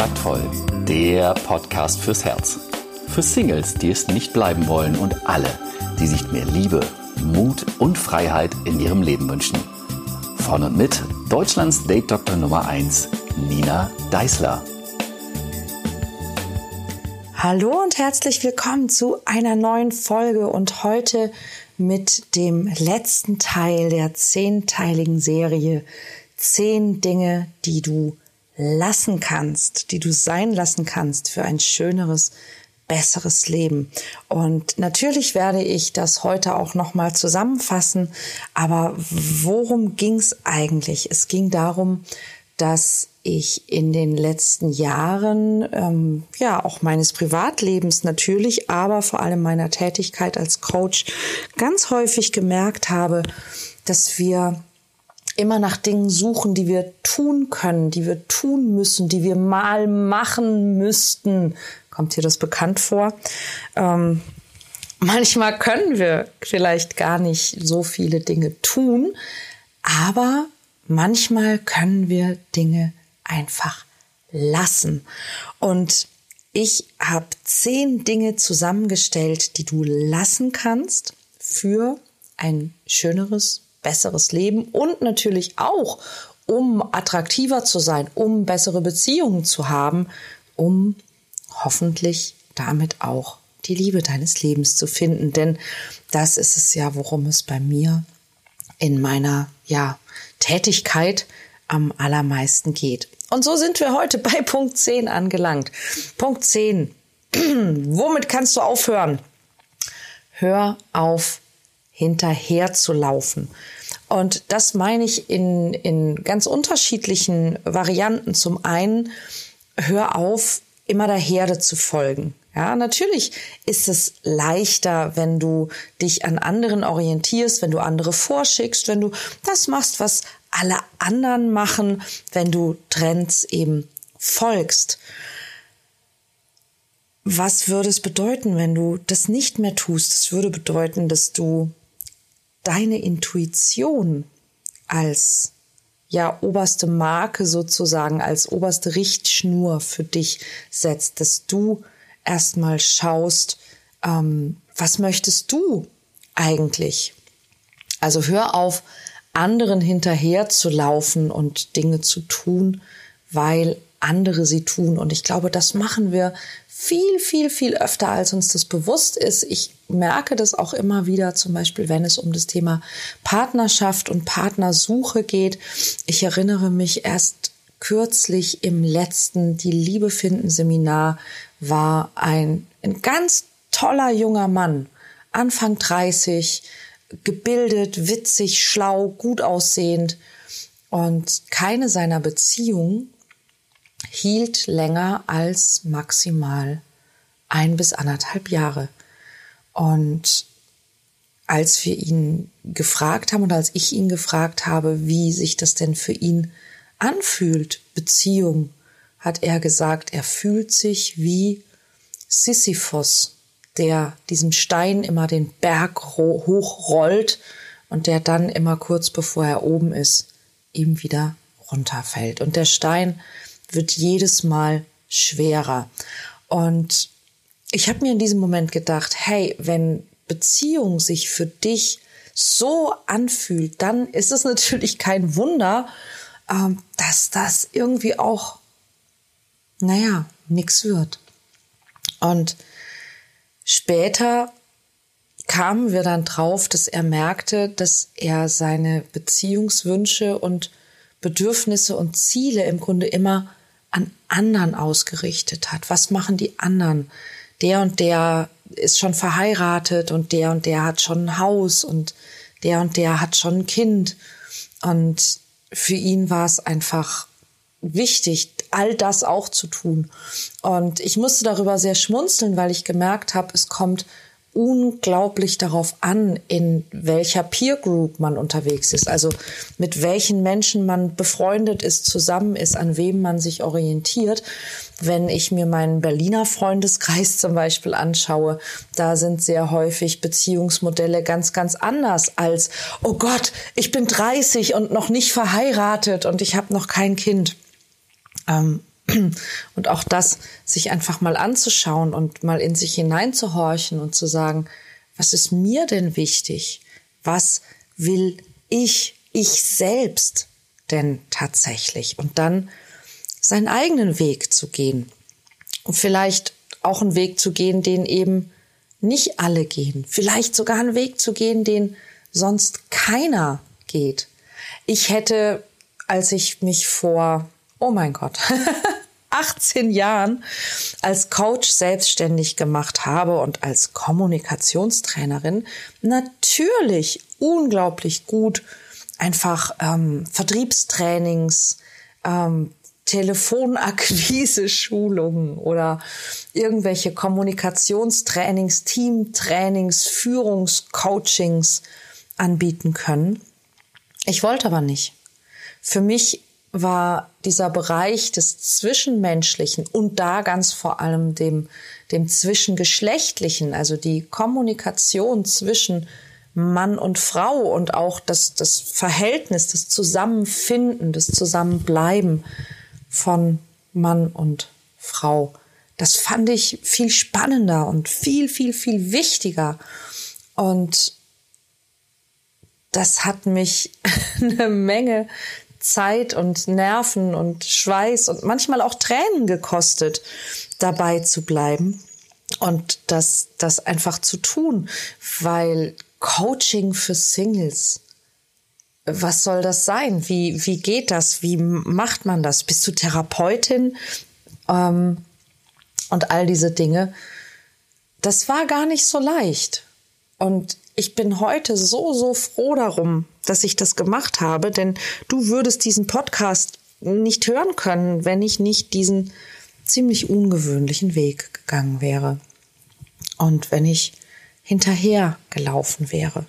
Taktvoll, der Podcast fürs Herz. Für Singles, die es nicht bleiben wollen und alle, die sich mehr Liebe, Mut und Freiheit in ihrem Leben wünschen. Von und mit Deutschlands Date Doktor Nummer 1, Nina Deißler. Hallo und herzlich willkommen zu einer neuen Folge und heute mit dem letzten Teil der zehnteiligen Serie Zehn Dinge, die du lassen kannst, die du sein lassen kannst für ein schöneres, besseres Leben. Und natürlich werde ich das heute auch noch mal zusammenfassen, aber worum ging es eigentlich? Es ging darum, dass ich in den letzten Jahren, ähm, ja, auch meines Privatlebens natürlich, aber vor allem meiner Tätigkeit als Coach ganz häufig gemerkt habe, dass wir immer nach Dingen suchen, die wir tun können, die wir tun müssen, die wir mal machen müssten. Kommt dir das bekannt vor? Ähm, manchmal können wir vielleicht gar nicht so viele Dinge tun, aber manchmal können wir Dinge einfach lassen. Und ich habe zehn Dinge zusammengestellt, die du lassen kannst für ein schöneres, besseres Leben und natürlich auch, um attraktiver zu sein, um bessere Beziehungen zu haben, um hoffentlich damit auch die Liebe deines Lebens zu finden. Denn das ist es ja, worum es bei mir in meiner ja, Tätigkeit am allermeisten geht. Und so sind wir heute bei Punkt 10 angelangt. Punkt 10. Womit kannst du aufhören? Hör auf hinterher zu laufen. Und das meine ich in, in ganz unterschiedlichen Varianten. Zum einen, hör auf, immer der Herde zu folgen. Ja, natürlich ist es leichter, wenn du dich an anderen orientierst, wenn du andere vorschickst, wenn du das machst, was alle anderen machen, wenn du Trends eben folgst. Was würde es bedeuten, wenn du das nicht mehr tust? Es würde bedeuten, dass du deine Intuition als ja oberste Marke sozusagen, als oberste Richtschnur für dich setzt, dass du erstmal schaust, ähm, was möchtest du eigentlich? Also hör auf, anderen hinterher zu laufen und Dinge zu tun, weil andere sie tun. Und ich glaube, das machen wir viel, viel, viel öfter, als uns das bewusst ist. Ich merke das auch immer wieder, zum Beispiel, wenn es um das Thema Partnerschaft und Partnersuche geht. Ich erinnere mich erst kürzlich im letzten Die Liebe finden Seminar war ein, ein ganz toller junger Mann, Anfang 30, gebildet, witzig, schlau, gut aussehend. Und keine seiner Beziehungen hielt länger als maximal ein bis anderthalb Jahre. Und als wir ihn gefragt haben und als ich ihn gefragt habe, wie sich das denn für ihn anfühlt, Beziehung, hat er gesagt, er fühlt sich wie Sisyphos, der diesen Stein immer den Berg hochrollt und der dann immer kurz bevor er oben ist, ihm wieder runterfällt. Und der Stein wird jedes Mal schwerer. Und ich habe mir in diesem Moment gedacht, hey, wenn Beziehung sich für dich so anfühlt, dann ist es natürlich kein Wunder, ähm, dass das irgendwie auch, naja, nix wird. Und später kamen wir dann drauf, dass er merkte, dass er seine Beziehungswünsche und Bedürfnisse und Ziele im Grunde immer an anderen ausgerichtet hat. Was machen die anderen? Der und der ist schon verheiratet und der und der hat schon ein Haus und der und der hat schon ein Kind. Und für ihn war es einfach wichtig, all das auch zu tun. Und ich musste darüber sehr schmunzeln, weil ich gemerkt habe, es kommt unglaublich darauf an, in welcher Peer Group man unterwegs ist, also mit welchen Menschen man befreundet ist, zusammen ist, an wem man sich orientiert. Wenn ich mir meinen Berliner Freundeskreis zum Beispiel anschaue, da sind sehr häufig Beziehungsmodelle ganz, ganz anders als, oh Gott, ich bin 30 und noch nicht verheiratet und ich habe noch kein Kind. Ähm, Und auch das, sich einfach mal anzuschauen und mal in sich hineinzuhorchen und zu sagen, was ist mir denn wichtig? Was will ich, ich selbst denn tatsächlich? Und dann seinen eigenen Weg zu gehen. Und vielleicht auch einen Weg zu gehen, den eben nicht alle gehen. Vielleicht sogar einen Weg zu gehen, den sonst keiner geht. Ich hätte, als ich mich vor, oh mein Gott, 18 Jahren als Coach selbstständig gemacht habe und als Kommunikationstrainerin natürlich unglaublich gut einfach ähm, Vertriebstrainings, ähm, Telefonakquise-Schulungen oder irgendwelche Kommunikationstrainings, Teamtrainings, Führungscoachings anbieten können. Ich wollte aber nicht. Für mich war dieser Bereich des Zwischenmenschlichen und da ganz vor allem dem, dem Zwischengeschlechtlichen, also die Kommunikation zwischen Mann und Frau und auch das, das Verhältnis, das Zusammenfinden, das Zusammenbleiben von Mann und Frau. Das fand ich viel spannender und viel, viel, viel wichtiger. Und das hat mich eine Menge Zeit und Nerven und Schweiß und manchmal auch Tränen gekostet, dabei zu bleiben und das, das einfach zu tun, weil Coaching für Singles, was soll das sein? Wie, wie geht das? Wie macht man das? Bist du Therapeutin? Ähm, und all diese Dinge. Das war gar nicht so leicht. Und ich bin heute so, so froh darum, dass ich das gemacht habe, denn du würdest diesen Podcast nicht hören können, wenn ich nicht diesen ziemlich ungewöhnlichen Weg gegangen wäre. Und wenn ich hinterher gelaufen wäre.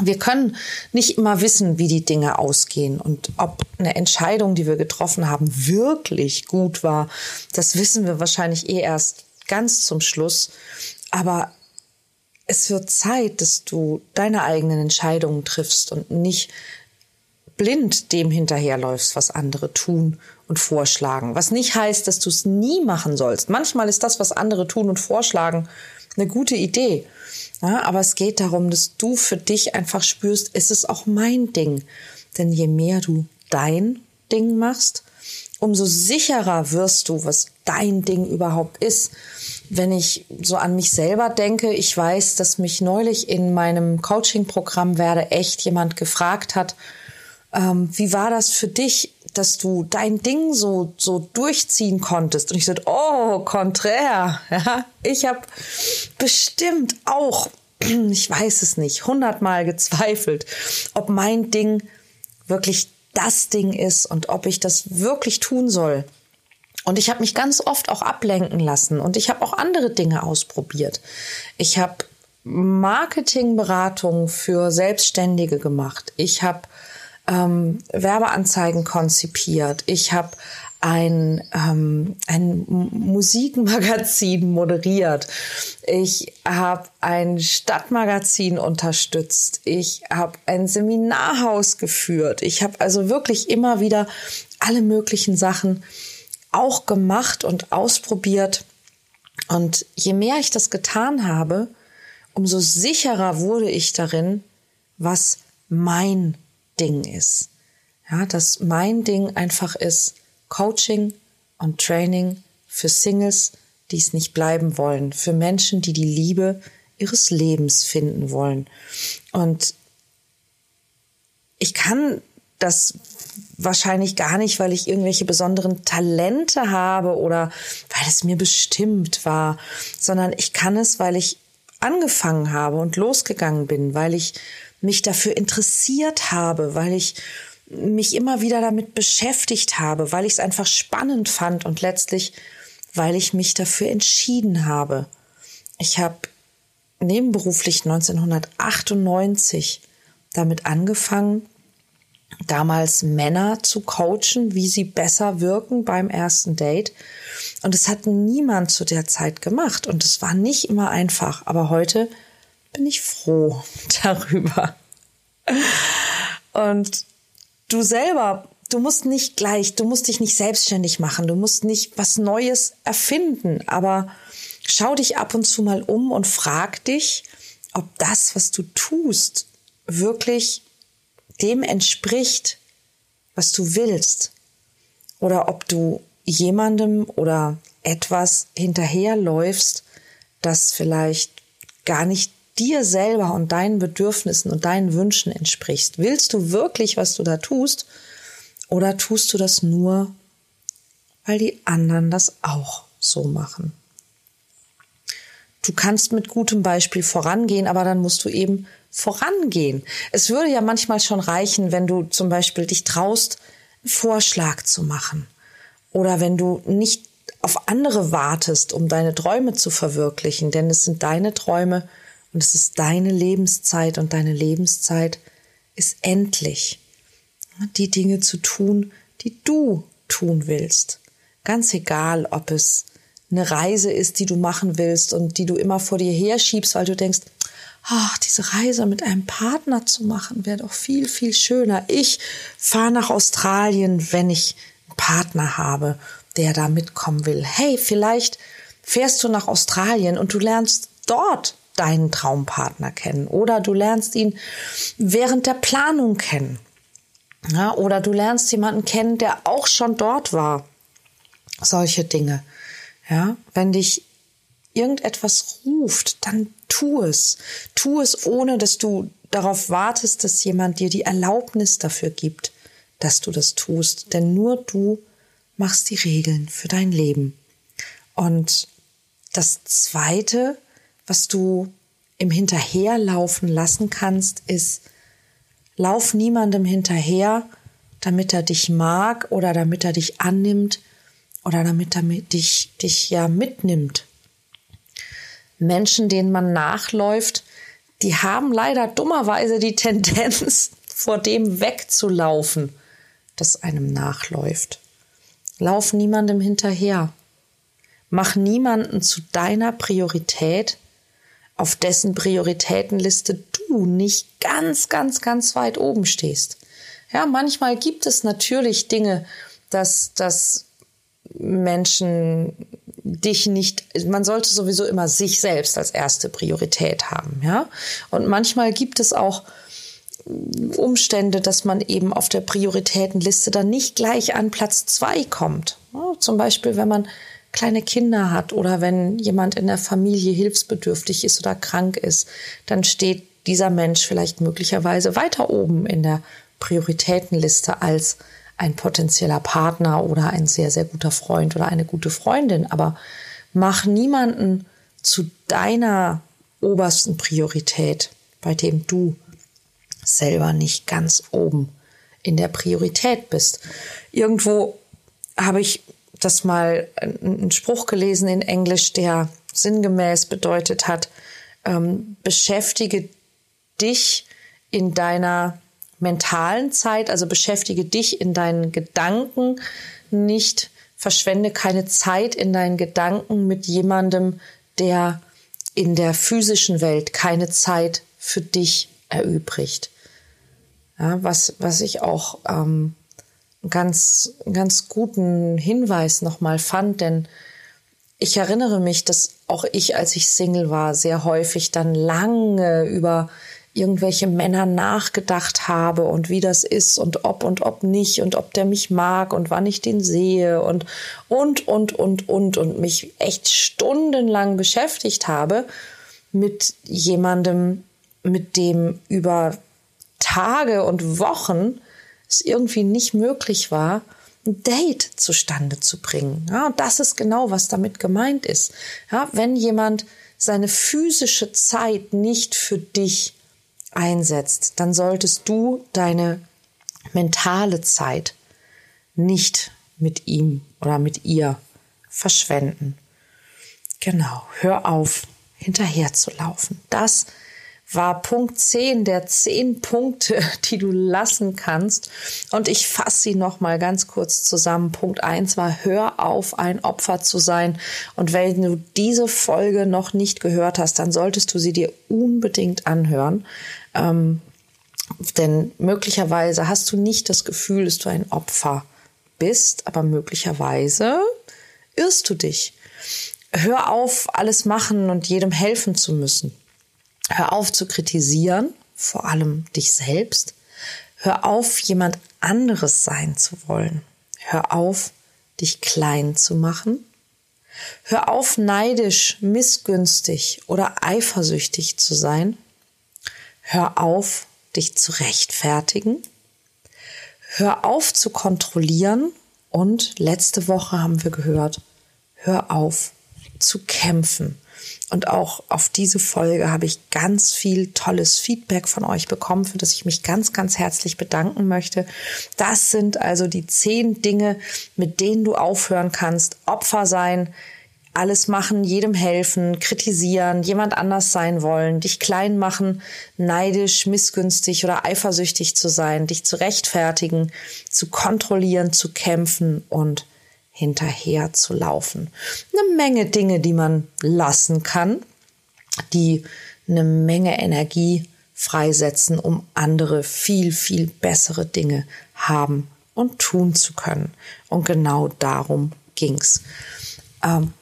Wir können nicht immer wissen, wie die Dinge ausgehen und ob eine Entscheidung, die wir getroffen haben, wirklich gut war. Das wissen wir wahrscheinlich eh erst ganz zum Schluss. Aber es wird Zeit, dass du deine eigenen Entscheidungen triffst und nicht blind dem hinterherläufst, was andere tun und vorschlagen. Was nicht heißt, dass du es nie machen sollst. Manchmal ist das, was andere tun und vorschlagen, eine gute Idee. Ja, aber es geht darum, dass du für dich einfach spürst, es ist auch mein Ding. Denn je mehr du dein Ding machst, umso sicherer wirst du, was dein Ding überhaupt ist. Wenn ich so an mich selber denke, ich weiß, dass mich neulich in meinem Coaching-Programm werde echt jemand gefragt hat, ähm, wie war das für dich, dass du dein Ding so so durchziehen konntest? Und ich sagte, oh, konträr. Ja, ich habe bestimmt auch, ich weiß es nicht, hundertmal gezweifelt, ob mein Ding wirklich das Ding ist und ob ich das wirklich tun soll. Und ich habe mich ganz oft auch ablenken lassen und ich habe auch andere Dinge ausprobiert. Ich habe Marketingberatung für Selbstständige gemacht. Ich habe ähm, Werbeanzeigen konzipiert. Ich habe ein, ähm, ein Musikmagazin moderiert. Ich habe ein Stadtmagazin unterstützt. Ich habe ein Seminarhaus geführt. Ich habe also wirklich immer wieder alle möglichen Sachen auch gemacht und ausprobiert. Und je mehr ich das getan habe, umso sicherer wurde ich darin, was mein Ding ist. Ja, dass mein Ding einfach ist Coaching und Training für Singles, die es nicht bleiben wollen, für Menschen, die die Liebe ihres Lebens finden wollen. Und ich kann das wahrscheinlich gar nicht, weil ich irgendwelche besonderen Talente habe oder weil es mir bestimmt war, sondern ich kann es, weil ich angefangen habe und losgegangen bin, weil ich mich dafür interessiert habe, weil ich mich immer wieder damit beschäftigt habe, weil ich es einfach spannend fand und letztlich, weil ich mich dafür entschieden habe. Ich habe nebenberuflich 1998 damit angefangen, damals Männer zu coachen, wie sie besser wirken beim ersten Date. Und es hat niemand zu der Zeit gemacht. Und es war nicht immer einfach. Aber heute bin ich froh darüber. Und du selber du musst nicht gleich, du musst dich nicht selbstständig machen, du musst nicht was Neues erfinden, aber schau dich ab und zu mal um und frag dich, ob das, was du tust, wirklich dem entspricht, was du willst. Oder ob du jemandem oder etwas hinterherläufst, das vielleicht gar nicht dir selber und deinen Bedürfnissen und deinen Wünschen entsprichst. Willst du wirklich, was du da tust? Oder tust du das nur, weil die anderen das auch so machen? Du kannst mit gutem Beispiel vorangehen, aber dann musst du eben vorangehen. Es würde ja manchmal schon reichen, wenn du zum Beispiel dich traust, einen Vorschlag zu machen. Oder wenn du nicht auf andere wartest, um deine Träume zu verwirklichen, denn es sind deine Träume und es ist deine Lebenszeit und deine Lebenszeit ist endlich. Die Dinge zu tun, die du tun willst. Ganz egal, ob es eine Reise ist, die du machen willst und die du immer vor dir herschiebst, weil du denkst, ach, diese Reise mit einem Partner zu machen, wäre doch viel, viel schöner. Ich fahre nach Australien, wenn ich einen Partner habe, der da mitkommen will. Hey, vielleicht fährst du nach Australien und du lernst dort deinen Traumpartner kennen oder du lernst ihn während der Planung kennen. Ja, oder du lernst jemanden kennen, der auch schon dort war. Solche Dinge. Ja, wenn dich irgendetwas ruft, dann tu es. Tu es, ohne dass du darauf wartest, dass jemand dir die Erlaubnis dafür gibt, dass du das tust. Denn nur du machst die Regeln für dein Leben. Und das Zweite, was du im Hinterherlaufen lassen kannst, ist, lauf niemandem hinterher, damit er dich mag oder damit er dich annimmt oder damit er dich, dich ja mitnimmt. Menschen, denen man nachläuft, die haben leider dummerweise die Tendenz, vor dem wegzulaufen, das einem nachläuft. Lauf niemandem hinterher. Mach niemanden zu deiner Priorität, auf dessen Prioritätenliste du nicht ganz, ganz, ganz weit oben stehst. Ja, manchmal gibt es natürlich Dinge, dass, dass Menschen dich nicht, man sollte sowieso immer sich selbst als erste Priorität haben, ja. Und manchmal gibt es auch Umstände, dass man eben auf der Prioritätenliste dann nicht gleich an Platz zwei kommt. Ja, zum Beispiel, wenn man kleine Kinder hat oder wenn jemand in der Familie hilfsbedürftig ist oder krank ist, dann steht dieser Mensch vielleicht möglicherweise weiter oben in der Prioritätenliste als ein potenzieller Partner oder ein sehr, sehr guter Freund oder eine gute Freundin. Aber mach niemanden zu deiner obersten Priorität, bei dem du selber nicht ganz oben in der Priorität bist. Irgendwo habe ich das mal einen Spruch gelesen in Englisch, der sinngemäß bedeutet hat, ähm, beschäftige dich in deiner mentalen Zeit, also beschäftige dich in deinen Gedanken nicht, verschwende keine Zeit in deinen Gedanken mit jemandem, der in der physischen Welt keine Zeit für dich erübrigt. Ja, was, was ich auch ähm, ganz, ganz guten Hinweis nochmal fand, denn ich erinnere mich, dass auch ich, als ich Single war, sehr häufig dann lange über irgendwelche Männer nachgedacht habe und wie das ist und ob und ob nicht und ob der mich mag und wann ich den sehe und und und und und und mich echt stundenlang beschäftigt habe mit jemandem, mit dem über Tage und Wochen es irgendwie nicht möglich war, ein Date zustande zu bringen. Ja, und das ist genau, was damit gemeint ist. Ja, wenn jemand seine physische Zeit nicht für dich einsetzt, dann solltest du deine mentale Zeit nicht mit ihm oder mit ihr verschwenden. Genau, hör auf, hinterher zu laufen. Das war Punkt 10 der 10 Punkte, die du lassen kannst. Und ich fasse sie nochmal ganz kurz zusammen. Punkt 1 war, hör auf, ein Opfer zu sein. Und wenn du diese Folge noch nicht gehört hast, dann solltest du sie dir unbedingt anhören. Ähm, Denn möglicherweise hast du nicht das Gefühl, dass du ein Opfer bist, aber möglicherweise irrst du dich. Hör auf, alles machen und jedem helfen zu müssen. Hör auf zu kritisieren, vor allem dich selbst. Hör auf, jemand anderes sein zu wollen. Hör auf, dich klein zu machen. Hör auf, neidisch, missgünstig oder eifersüchtig zu sein. Hör auf, dich zu rechtfertigen. Hör auf zu kontrollieren. Und letzte Woche haben wir gehört, hör auf zu kämpfen. Und auch auf diese Folge habe ich ganz viel tolles Feedback von euch bekommen, für das ich mich ganz, ganz herzlich bedanken möchte. Das sind also die zehn Dinge, mit denen du aufhören kannst. Opfer sein, alles machen, jedem helfen, kritisieren, jemand anders sein wollen, dich klein machen, neidisch, missgünstig oder eifersüchtig zu sein, dich zu rechtfertigen, zu kontrollieren, zu kämpfen und hinterher zu laufen. Eine Menge Dinge, die man lassen kann, die eine Menge Energie freisetzen, um andere viel, viel bessere Dinge haben und tun zu können. Und genau darum ging's. Ähm,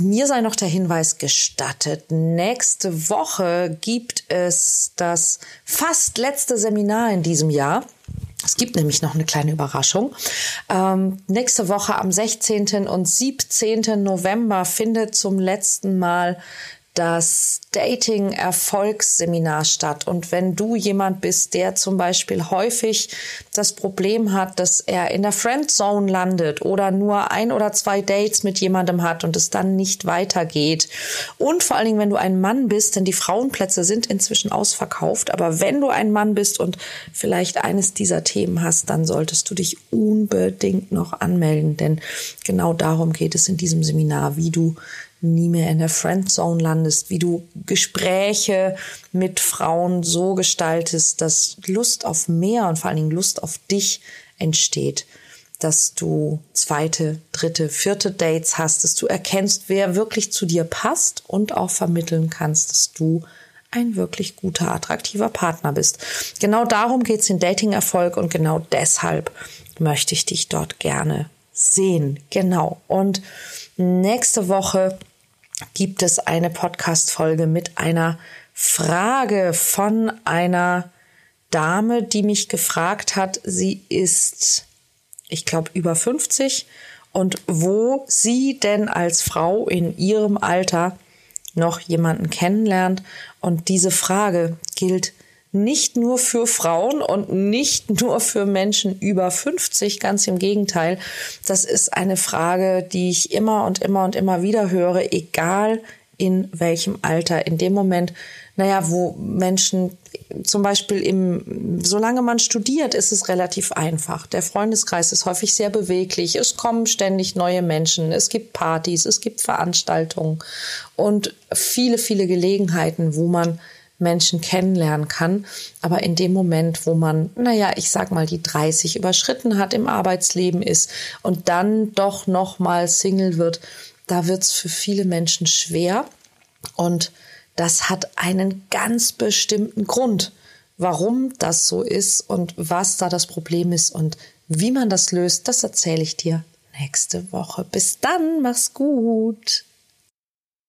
mir sei noch der Hinweis gestattet. Nächste Woche gibt es das fast letzte Seminar in diesem Jahr. Es gibt nämlich noch eine kleine Überraschung. Ähm, nächste Woche am 16. und 17. November findet zum letzten Mal das Dating-Erfolgsseminar statt. Und wenn du jemand bist, der zum Beispiel häufig das Problem hat, dass er in der Friendzone landet oder nur ein oder zwei Dates mit jemandem hat und es dann nicht weitergeht. Und vor allen Dingen, wenn du ein Mann bist, denn die Frauenplätze sind inzwischen ausverkauft. Aber wenn du ein Mann bist und vielleicht eines dieser Themen hast, dann solltest du dich unbedingt noch anmelden. Denn genau darum geht es in diesem Seminar, wie du nie mehr in der Friendzone landest, wie du Gespräche mit Frauen so gestaltest, dass Lust auf mehr und vor allen Dingen Lust auf dich entsteht, dass du zweite, dritte, vierte Dates hast, dass du erkennst, wer wirklich zu dir passt und auch vermitteln kannst, dass du ein wirklich guter, attraktiver Partner bist. Genau darum geht's in Dating-Erfolg und genau deshalb möchte ich dich dort gerne sehen. Genau. Und nächste Woche gibt es eine Podcast-Folge mit einer Frage von einer Dame, die mich gefragt hat. Sie ist, ich glaube, über 50 und wo sie denn als Frau in ihrem Alter noch jemanden kennenlernt. Und diese Frage gilt nicht nur für Frauen und nicht nur für Menschen über 50, ganz im Gegenteil. Das ist eine Frage, die ich immer und immer und immer wieder höre, egal in welchem Alter. In dem Moment, naja, wo Menschen zum Beispiel im, solange man studiert, ist es relativ einfach. Der Freundeskreis ist häufig sehr beweglich. Es kommen ständig neue Menschen. Es gibt Partys, es gibt Veranstaltungen und viele, viele Gelegenheiten, wo man Menschen kennenlernen kann. Aber in dem Moment, wo man, naja, ich sag mal, die 30 überschritten hat, im Arbeitsleben ist und dann doch noch mal Single wird, da wird's für viele Menschen schwer. Und das hat einen ganz bestimmten Grund, warum das so ist und was da das Problem ist und wie man das löst, das erzähle ich dir nächste Woche. Bis dann, mach's gut.